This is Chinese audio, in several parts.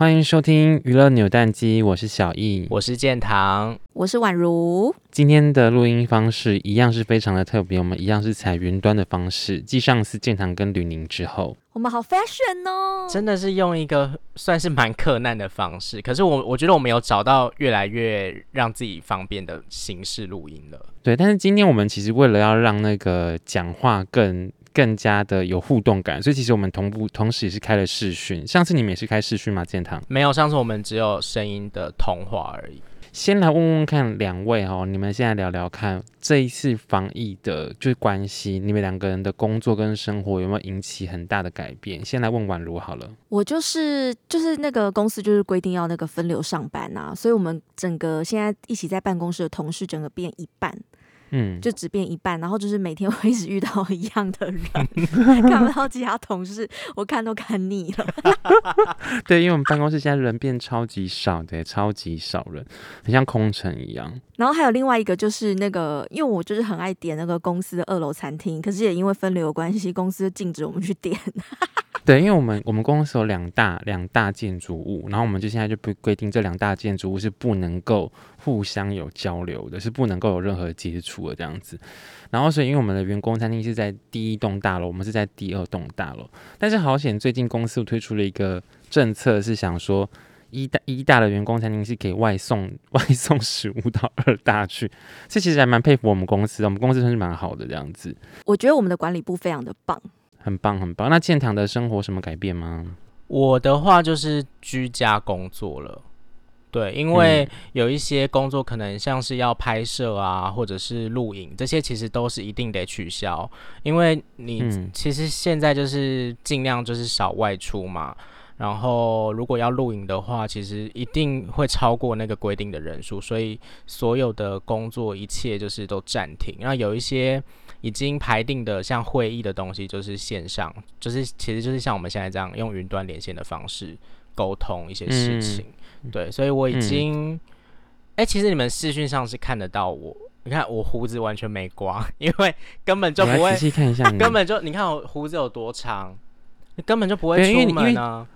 欢迎收听娱乐扭蛋机，我是小易，我是建堂，我是宛如。今天的录音方式一样是非常的特别，我们一样是采云端的方式，继上次建堂跟吕宁之后，我们好 fashion 哦，真的是用一个算是蛮克难的方式，可是我我觉得我们有找到越来越让自己方便的形式录音了。对，但是今天我们其实为了要让那个讲话更。更加的有互动感，所以其实我们同步同时也是开了视讯。上次你们也是开视讯吗？建堂没有，上次我们只有声音的通话而已。先来问问看两位哦，你们现在聊聊看这一次防疫的就是关系，你们两个人的工作跟生活有没有引起很大的改变？先来问宛如好了。我就是就是那个公司就是规定要那个分流上班啊，所以我们整个现在一起在办公室的同事整个变一半。嗯，就只变一半，然后就是每天会一直遇到一样的人，看不到其他同事，我看都看腻了。对，因为我们办公室现在人变超级少的，超级少人，很像空城一样。然后还有另外一个就是那个，因为我就是很爱点那个公司的二楼餐厅，可是也因为分流的关系，公司禁止我们去点。对，因为我们我们公司有两大两大建筑物，然后我们就现在就不规定这两大建筑物是不能够互相有交流的，是不能够有任何接触的这样子。然后所以因为我们的员工餐厅是在第一栋大楼，我们是在第二栋大楼，但是好险最近公司推出了一个政策，是想说一大一大的员工餐厅是可以外送外送食物到二大去，这其实还蛮佩服我们公司的，我们公司算是蛮好的这样子。我觉得我们的管理部非常的棒。很棒，很棒。那建堂的生活什么改变吗？我的话就是居家工作了，对，因为有一些工作可能像是要拍摄啊，或者是录影，这些其实都是一定得取消，因为你其实现在就是尽量就是少外出嘛。然后如果要录影的话，其实一定会超过那个规定的人数，所以所有的工作一切就是都暂停。然后有一些。已经排定的像会议的东西，就是线上，就是其实就是像我们现在这样用云端连线的方式沟通一些事情。嗯、对，所以我已经，哎、嗯欸，其实你们视讯上是看得到我，你看我胡子完全没刮，因为根本就不会。仔细看一下，根本就你看我胡子有多长，根本就不会出门啊。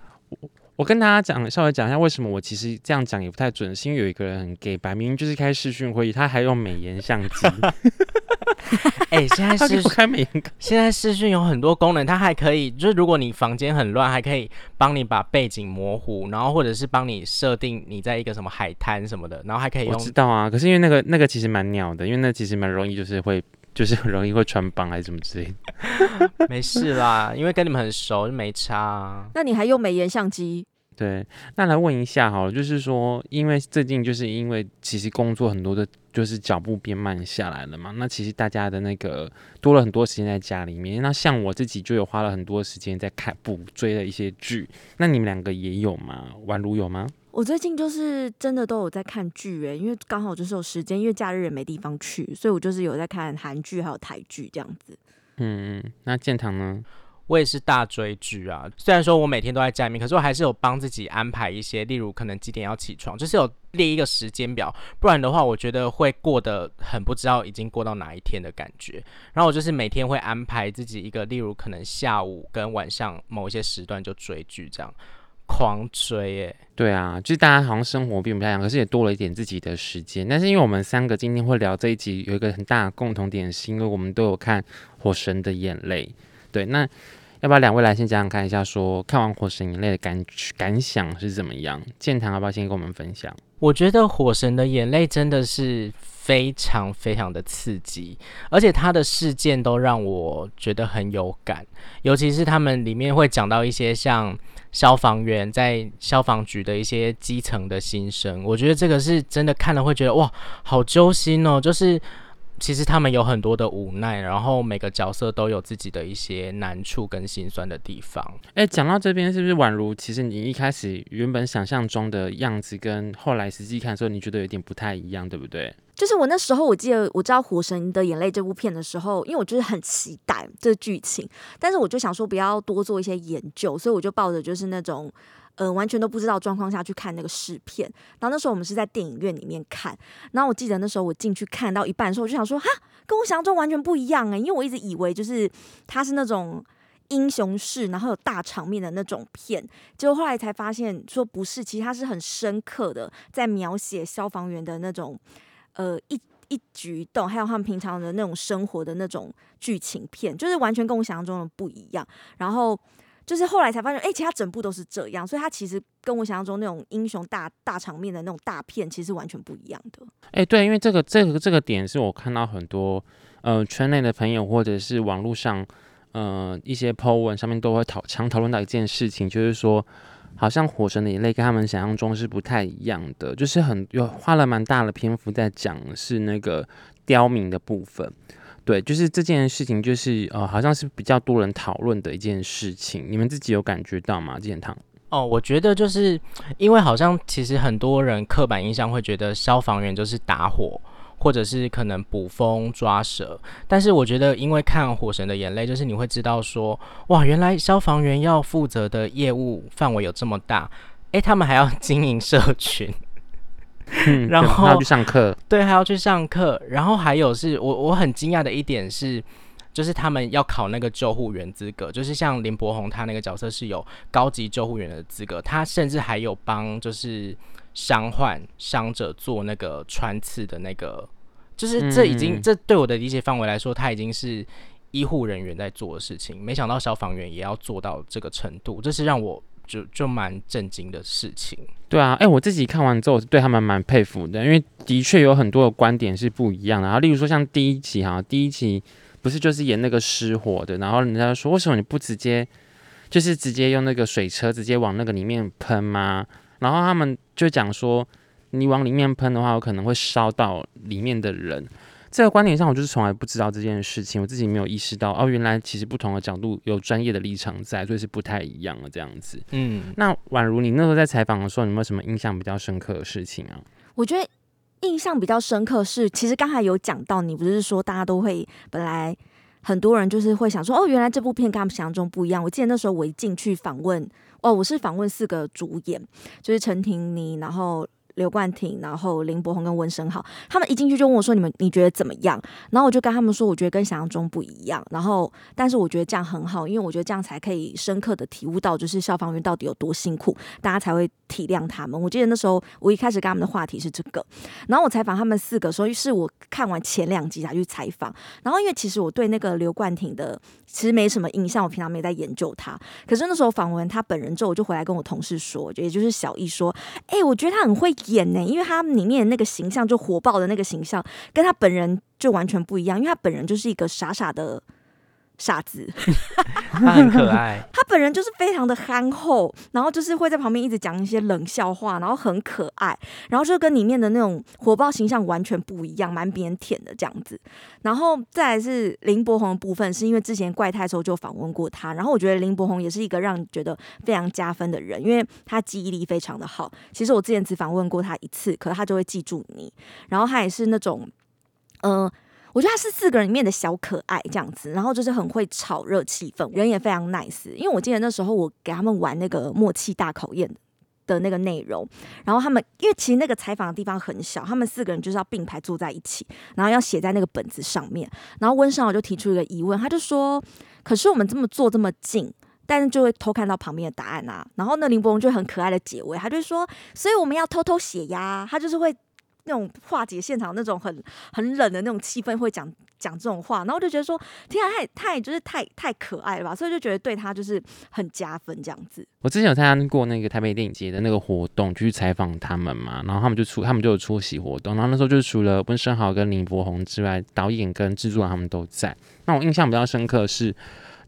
我跟大家讲，稍微讲一下为什么我其实这样讲也不太准，是因为有一个人很 gay，摆明就是开视讯会议，他还用美颜相机。哎、欸，现在视开美颜，现在视讯有很多功能，它还可以，就是如果你房间很乱，还可以帮你把背景模糊，然后或者是帮你设定你在一个什么海滩什么的，然后还可以用。我知道啊，可是因为那个那个其实蛮鸟的，因为那其实蛮容易，就是会就是很容易会穿帮还是什么之类的。没事啦，因为跟你们很熟就没差啊。那你还用美颜相机？对，那来问一下好了，就是说，因为最近就是因为其实工作很多的，就是脚步变慢下来了嘛。那其实大家的那个多了很多时间在家里面。那像我自己就有花了很多时间在看补追的一些剧。那你们两个也有吗？宛如有吗？我最近就是真的都有在看剧诶，因为刚好就是有时间，因为假日也没地方去，所以我就是有在看韩剧还有台剧这样子。嗯，那建堂呢？我也是大追剧啊，虽然说我每天都在家里面，可是我还是有帮自己安排一些，例如可能几点要起床，就是有列一个时间表，不然的话，我觉得会过得很不知道已经过到哪一天的感觉。然后我就是每天会安排自己一个，例如可能下午跟晚上某一些时段就追剧，这样狂追耶。对啊，就是大家好像生活并不太一样，可是也多了一点自己的时间。但是因为我们三个今天会聊这一集，有一个很大的共同点，是因为我们都有看《火神的眼泪》。对，那要不要两位来先讲讲看一下说，说看完《火神眼泪》的感感想是怎么样？建堂要不要先跟我们分享？我觉得《火神的眼泪》真的是非常非常的刺激，而且他的事件都让我觉得很有感，尤其是他们里面会讲到一些像消防员在消防局的一些基层的心声，我觉得这个是真的看了会觉得哇，好揪心哦，就是。其实他们有很多的无奈，然后每个角色都有自己的一些难处跟心酸的地方。哎，讲到这边，是不是宛如其实你一开始原本想象中的样子，跟后来实际看的时候，你觉得有点不太一样，对不对？就是我那时候我记得我知道《火神的眼泪》这部片的时候，因为我就是很期待这剧情，但是我就想说不要多做一些研究，所以我就抱着就是那种。呃，完全都不知道状况下去看那个试片，然后那时候我们是在电影院里面看，然后我记得那时候我进去看到一半的时候，我就想说，哈，跟我想象中完全不一样哎，因为我一直以为就是它是那种英雄式，然后有大场面的那种片，结果后来才发现说不是，其实它是很深刻的，在描写消防员的那种呃一一举一动，还有他们平常的那种生活的那种剧情片，就是完全跟我想象中的不一样。然后就是后来才发现，哎、其他整部都是这样，所以它其实跟我想象中那种英雄大大场面的那种大片，其实完全不一样的。哎、对，因为这个这个这个点是我看到很多呃圈内的朋友或者是网络上。呃，一些 po 文上面都会讨常讨论到一件事情，就是说，好像《火神的眼泪》跟他们想象中是不太一样的，就是很有花了蛮大的篇幅在讲是那个刁民的部分。对，就是这件事情，就是呃，好像是比较多人讨论的一件事情。你们自己有感觉到吗？建堂？哦，我觉得就是因为好像其实很多人刻板印象会觉得消防员就是打火。或者是可能捕风抓蛇，但是我觉得，因为看《火神的眼泪》，就是你会知道说，哇，原来消防员要负责的业务范围有这么大，诶，他们还要经营社群，嗯、然后还要去上课，对，还要去上课，然后还有是我我很惊讶的一点是，就是他们要考那个救护员资格，就是像林柏宏他那个角色是有高级救护员的资格，他甚至还有帮就是。伤患伤者做那个穿刺的那个，就是这已经、嗯、这对我的理解范围来说，他已经是医护人员在做的事情。没想到消防员也要做到这个程度，这是让我就就蛮震惊的事情。对啊，哎、我自己看完之后，我是对他们蛮佩服的，因为的确有很多的观点是不一样的。然后，例如说像第一集哈，第一集不是就是演那个失火的，然后人家说，为什么你不直接就是直接用那个水车直接往那个里面喷吗？然后他们就讲说，你往里面喷的话，有可能会烧到里面的人。这个观点上，我就是从来不知道这件事情，我自己没有意识到哦，原来其实不同的角度有专业的立场在，所以是不太一样的这样子。嗯，那宛如你那时候在采访的时候，有没有什么印象比较深刻的事情啊？我觉得印象比较深刻是，其实刚才有讲到，你不是说大家都会本来很多人就是会想说，哦，原来这部片跟他们想象中不一样。我记得那时候我一进去访问。哦，我是访问四个主演，就是陈婷妮，然后。刘冠廷，然后林柏宏跟温升豪，他们一进去就问我说：“你们你觉得怎么样？”然后我就跟他们说：“我觉得跟想象中不一样。”然后，但是我觉得这样很好，因为我觉得这样才可以深刻的体悟到，就是消防员到底有多辛苦，大家才会体谅他们。我记得那时候我一开始跟他们的话题是这个，然后我采访他们四个，所以是我看完前两集才去采访。然后因为其实我对那个刘冠廷的其实没什么印象，我平常没在研究他。可是那时候访问他本人之后，我就回来跟我同事说，也就是小易说：“哎、我觉得他很会。”演呢，因为他里面那个形象，就火爆的那个形象，跟他本人就完全不一样。因为他本人就是一个傻傻的傻子，他很可爱。他本人就是非常的憨厚，然后就是会在旁边一直讲一些冷笑话，然后很可爱，然后就跟里面的那种火爆形象完全不一样，蛮腼腆的这样子。然后再来是林柏宏的部分，是因为之前怪胎的时候就访问过他，然后我觉得林柏宏也是一个让你觉得非常加分的人，因为他记忆力非常的好。其实我之前只访问过他一次，可是他就会记住你。然后他也是那种，嗯、呃。我觉得他是四个人里面的小可爱这样子，然后就是很会炒热气氛，人也非常 nice。因为我记得那时候我给他们玩那个默契大考验的那个内容，然后他们因为其实那个采访的地方很小，他们四个人就是要并排坐在一起，然后要写在那个本子上面。然后温昇豪就提出一个疑问，他就说：“可是我们这么坐这么近，但是就会偷看到旁边的答案啊。”然后那林柏宏就很可爱的解围，他就说：“所以我们要偷偷写呀。”他就是会。那种化解现场那种很很冷的那种气氛，会讲讲这种话，然后我就觉得说，天啊，太太就是太太可爱了吧，所以就觉得对他就是很加分这样子。我之前有参加过那个台北电影节的那个活动，就去采访他们嘛，然后他们就出，他们就有出席活动，然后那时候就是除了温昇豪跟林柏宏之外，导演跟制作人他们都在。那我印象比较深刻是。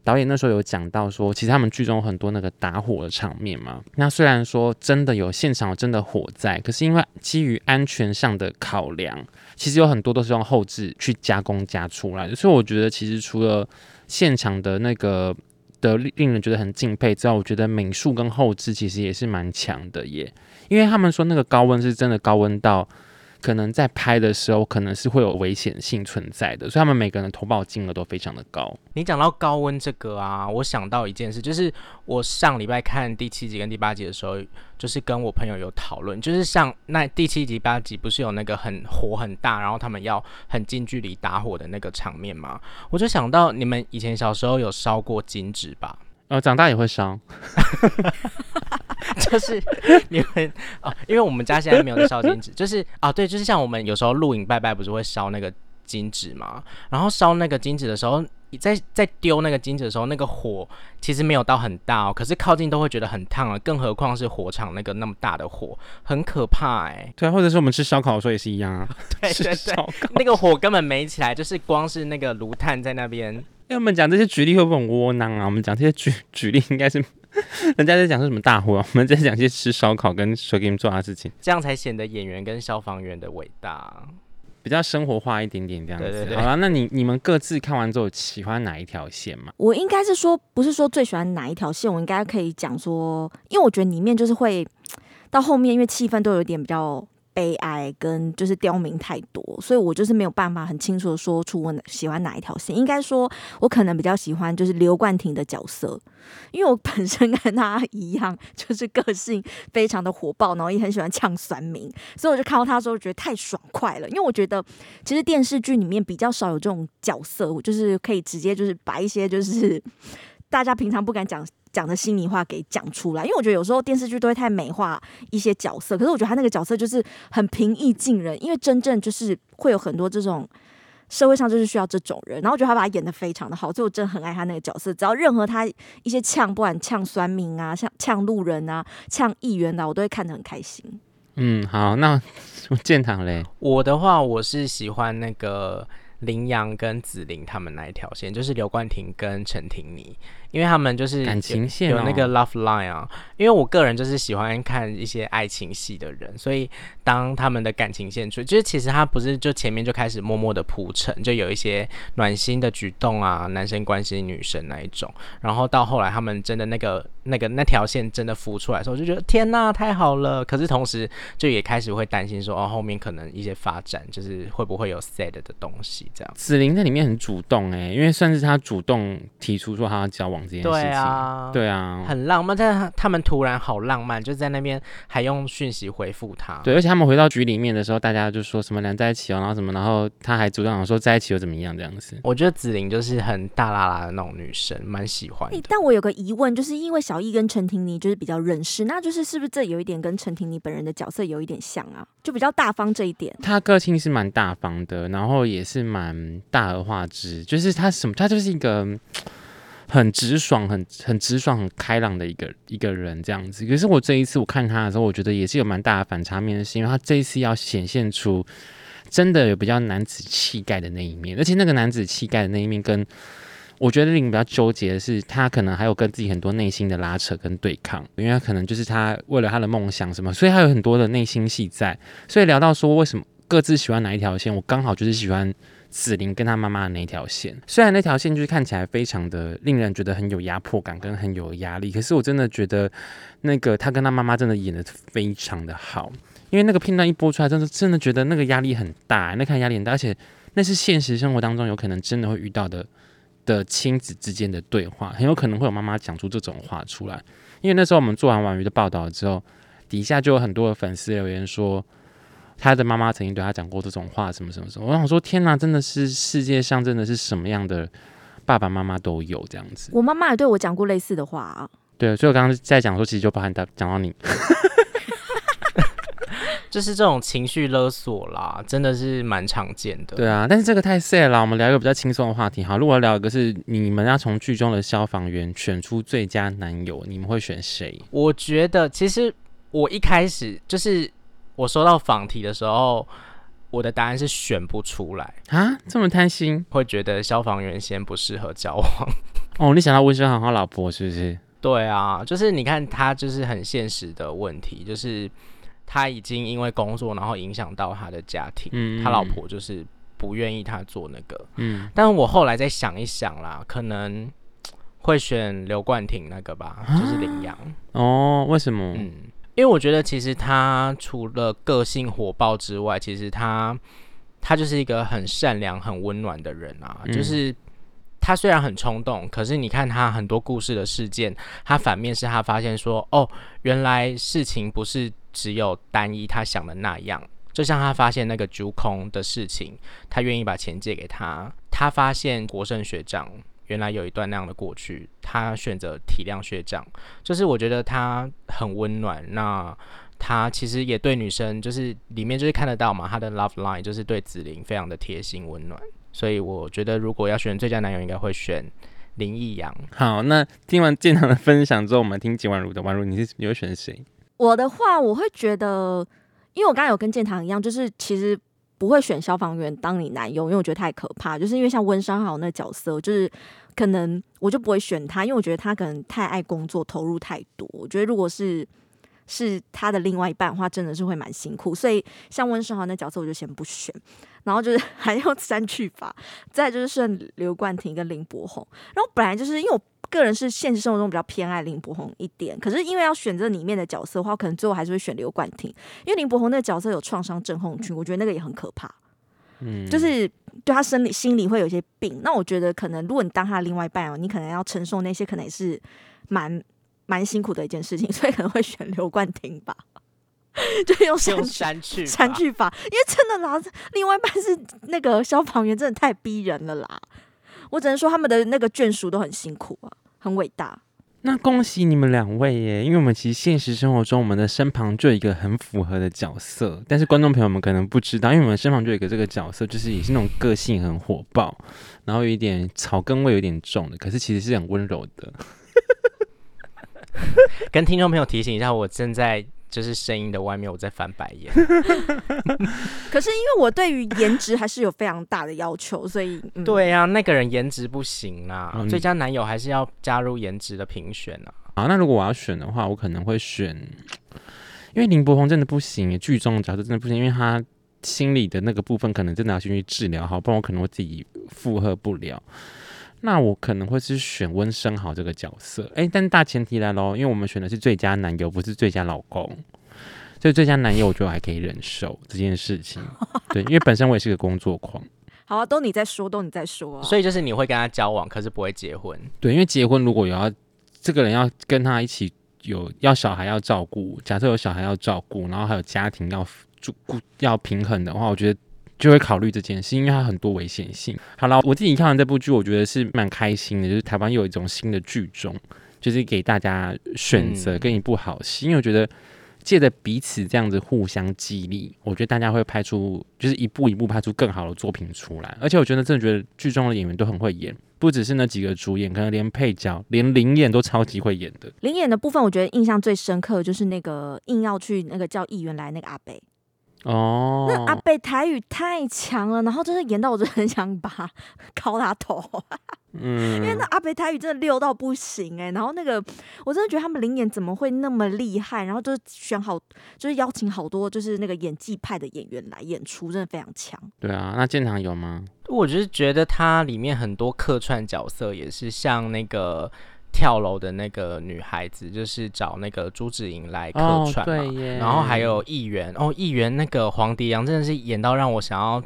导演那时候有讲到说，其实他们剧中很多那个打火的场面嘛。那虽然说真的有现场真的火在，可是因为基于安全上的考量，其实有很多都是用后置去加工加出来的。所以我觉得，其实除了现场的那个的令人觉得很敬佩之外，我觉得美术跟后置其实也是蛮强的耶。因为他们说那个高温是真的高温到，可能在拍的时候可能是会有危险性存在的，所以他们每个人投保金额都非常的高。你讲到高温这个啊，我想到一件事，就是我上礼拜看第七集跟第八集的时候，就是跟我朋友有讨论，就是像那第七集八集不是有那个很火很大，然后他们要很近距离打火的那个场面吗？我就想到你们以前小时候有烧过金纸吧？呃，长大也会烧，就是你们哦，因为我们家现在没有烧金纸，就是啊，对，就是像我们有时候录影拜拜，不是会烧那个金纸嘛？然后烧那个金纸的时候，在在丢那个金纸的时候，那个火其实没有到很大哦，可是靠近都会觉得很烫啊，更何况是火场那个那么大的火，很可怕哎。对啊，或者是我们吃烧烤的时候也是一样啊。对对对，那个火根本没起来，就是光是那个炉炭在那边。因为我们讲这些举例会不会很窝囊啊？我们讲这些举 举例应该是人家在讲是什么大火，我们在讲些吃烧烤跟谁给你们做的事情，这样才显得演员跟消防员的伟大，比较生活化一点点这样子。对对对。好了，那你你们各自看完之后喜欢哪一条线吗？我应该是说，不是说最喜欢哪一条线，我应该可以讲说，因为我觉得里面就是会到后面，因为气氛都有点比较。悲哀跟就是刁民太多，所以我就是没有办法很清楚的说出我喜欢哪一条线。应该说，我可能比较喜欢就是刘冠廷的角色，因为我本身跟他一样，就是个性非常的火爆，然后也很喜欢呛酸民，所以我就看到他的时候觉得太爽快了。因为我觉得其实电视剧里面比较少有这种角色，我就是可以直接就是把一些就是 大家平常不敢讲。讲的心里话给讲出来，因为我觉得有时候电视剧都会太美化一些角色，可是我觉得他那个角色就是很平易近人，因为真正就是会有很多这种社会上就是需要这种人，然后我觉得他把他演的非常的好，所以我真的很爱他那个角色。只要任何他一些呛，不管呛酸民啊，像呛路人啊，呛议员啊，我都会看得很开心。嗯，好，那建堂嘞，我的话我是喜欢那个林阳跟紫菱他们那一条线，就是刘冠廷跟陈婷妮。因为他们就是感情线有那个 love line 啊，因为我个人就是喜欢看一些爱情戏的人，所以当他们的感情线出，就是其实他不是就前面就开始默默的铺陈，就有一些暖心的举动啊，男生关心女生那一种，然后到后来他们真的那个那个那条线真的浮出来的时候，我就觉得天哪，太好了！可是同时就也开始会担心说，哦，后面可能一些发展就是会不会有 sad 的东西这样。紫菱在里面很主动哎、欸，因为算是他主动提出说他要交往。对啊，对啊，很浪漫，但是他们突然好浪漫，就在那边还用讯息回复他。对，而且他们回到局里面的时候，大家就说什么两在一起哦，然后什么，然后他还主动讲说在一起又怎么样这样子。我觉得紫菱就是很大啦啦的那种女生，蛮喜欢但我有个疑问，就是因为小艺跟陈婷妮就是比较认识，那就是是不是这有一点跟陈婷妮本人的角色有一点像啊？就比较大方这一点。她个性是蛮大方的，然后也是蛮大而化之，就是她什么，她就是一个。很直爽，很很直爽，很开朗的一个一个人这样子。可是我这一次我看他的时候，我觉得也是有蛮大的反差面，是因为他这一次要显现出真的有比较男子气概的那一面，而且那个男子气概的那一面，跟我觉得令比较纠结的是，他可能还有跟自己很多内心的拉扯跟对抗，因为他可能就是他为了他的梦想什么，所以他有很多的内心戏在。所以聊到说为什么各自喜欢哪一条线，我刚好就是喜欢。紫菱跟他妈妈的那条线，虽然那条线就是看起来非常的令人觉得很有压迫感跟很有压力，可是我真的觉得那个他跟他妈妈真的演得非常的好，因为那个片段一播出来，真的真的觉得那个压力很大，那看压力很大，而且那是现实生活当中有可能真的会遇到的的亲子之间的对话，很有可能会有妈妈讲出这种话出来。因为那时候我们做完婉瑜的报道之后，底下就有很多的粉丝留言说。他的妈妈曾经对他讲过这种话，什么什么什么。我想说，天哪，真的是世界上真的是什么样的爸爸妈妈都有这样子。我妈妈也对我讲过类似的话啊。对，所以我刚刚在讲说，其实就包含他讲到你，就是这种情绪勒索啦，真的是蛮常见的。对啊，但是这个太 sad 了，我们聊一个比较轻松的话题。好，如果聊一个是你们要从剧中的消防员选出最佳男友，你们会选谁？我觉得其实我一开始就是。我收到访题的时候，我的答案是选不出来啊，这么贪心，会觉得消防员先不适合交往。哦，你想到温升航他老婆是不是？对啊，就是你看他就是很现实的问题，就是他已经因为工作然后影响到他的家庭，嗯，他老婆就是不愿意他做那个，嗯，但是我后来再想一想啦，可能会选刘冠廷那个吧，就是领养。哦，为什么？嗯。因为我觉得其实他除了个性火爆之外，其实他他就是一个很善良、很温暖的人啊。嗯、就是他虽然很冲动，可是你看他很多故事的事件，他反面是他发现说，哦，原来事情不是只有单一他想的那样。就像他发现那个竹空的事情，他愿意把钱借给他。他发现国胜学长原来有一段那样的过去，他选择体谅学长。就是我觉得他很温暖。那他其实也对女生，就是里面就是看得到嘛，他的 love line 就是对子玲非常的贴心温暖。所以我觉得如果要选最佳男友，应该会选林义阳。好，那听完建堂的分享之后，我们听简婉如的。婉如，你是你会选谁？我的话，我会觉得。因为我刚才有跟建堂一样，就是其实不会选消防员当你男友，因为我觉得太可怕。就是因为像温商豪那角色，就是可能我就不会选他，因为我觉得他可能太爱工作，投入太多。我觉得如果是是他的另外一半的话，真的是会蛮辛苦。所以像温商豪那角色，我就先不选。然后就是 还要删去法，再就是剩刘冠廷跟林柏宏。然后本来就是因为我。个人是现实生活中比较偏爱林柏宏一点，可是因为要选择里面的角色的话，可能最后还是会选刘冠廷，因为林柏宏那个角色有创伤症候群，我觉得那个也很可怕，嗯，就是对他生理心理会有一些病。那我觉得可能如果你当他的另外一半哦，你可能要承受那些，可能也是蛮蛮辛苦的一件事情，所以可能会选刘冠廷吧，就用删删去删去法，因为真的啦，另外一半是那个消防员，真的太逼人了啦。我只能说他们的那个眷属都很辛苦啊，很伟大。那恭喜你们两位耶！因为我们其实现实生活中，我们的身旁就有一个很符合的角色，但是观众朋友们可能不知道，因为我们身旁就有一个这个角色，就是也是那种个性很火爆，然后有一点草根味有点重的，可是其实是很温柔的。跟听众朋友提醒一下，我正在。就是声音的外面，我在翻白眼。可是因为我对于颜值还是有非常大的要求，所以、嗯、对、啊，那个人颜值不行啊，嗯、最佳男友还是要加入颜值的评选啊。好，那如果我要选的话，我可能会选，因为林柏宏真的不行，剧中的角色真的不行，因为他心里的那个部分可能真的要先去治疗好，不然我可能我自己负荷不了。那我可能会是选温升豪这个角色，诶、欸，但大前提来喽，因为我们选的是最佳男友，不是最佳老公，所以最佳男友我觉得我还可以忍受这件事情。对，因为本身我也是个工作狂。好啊，都你在说，都你在说，所以就是你会跟他交往，可是不会结婚。对，因为结婚如果有要这个人要跟他一起有要小孩要照顾，假设有小孩要照顾，然后还有家庭要顾要平衡的话，我觉得。就会考虑这件事，因为它很多危险性。好了，我自己看完这部剧，我觉得是蛮开心的。就是台湾有一种新的剧种，就是给大家选择跟一部好戏。因为我觉得借着彼此这样子互相激励，我觉得大家会拍出就是一步一步拍出更好的作品出来。而且我觉得真的觉得剧中的演员都很会演，不只是那几个主演，可能连配角、连临演都超级会演的。临演的部分，我觉得印象最深刻的就是那个硬要去那个叫议员来那个阿北。哦，那阿北台语太强了，然后就是演到我就很想把他敲他头，嗯，因为那阿北台语真的溜到不行哎、欸，然后那个我真的觉得他们灵演怎么会那么厉害，然后就是选好，就是邀请好多就是那个演技派的演员来演出，真的非常强。对啊，那建堂有吗？我就是觉得它里面很多客串角色也是像那个。跳楼的那个女孩子，就是找那个朱子莹来客串嘛，哦、然后还有议员哦，议员那个黄迪阳真的是演到让我想要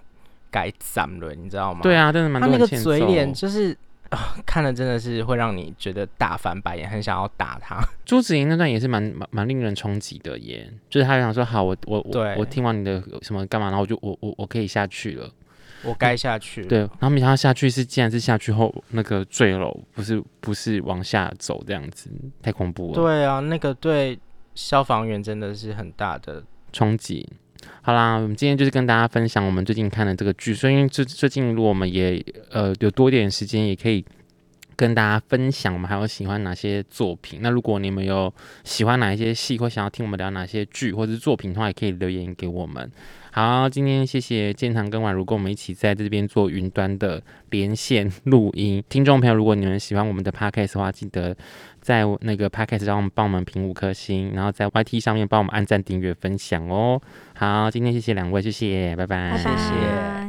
改斩了，你知道吗？对啊，真的蛮多。他那个嘴脸就是啊、呃，看了真的是会让你觉得大翻白眼，很想要打他。朱子莹那段也是蛮蛮蛮令人冲击的耶，就是他想说好，我我我我听完你的什么干嘛，然后我就我我我可以下去了。我该下去。对，然后没想到下去是，竟然是下去后那个坠楼，不是不是往下走这样子，太恐怖了。对啊，那个对消防员真的是很大的冲击。好啦，我们今天就是跟大家分享我们最近看的这个剧，所以因为最最近如果我们也呃有多一点时间，也可以跟大家分享我们还有喜欢哪些作品。那如果你们有喜欢哪一些戏，或想要听我们聊哪些剧或者是作品的话，也可以留言给我们。好，今天谢谢建堂跟婉如跟我们一起在这边做云端的连线录音。听众朋友，如果你们喜欢我们的 podcast 的话，记得在那个 podcast 上帮我们评五颗星，然后在 YT 上面帮我们按赞、订阅、分享哦。好，今天谢谢两位，谢谢，拜拜，谢谢。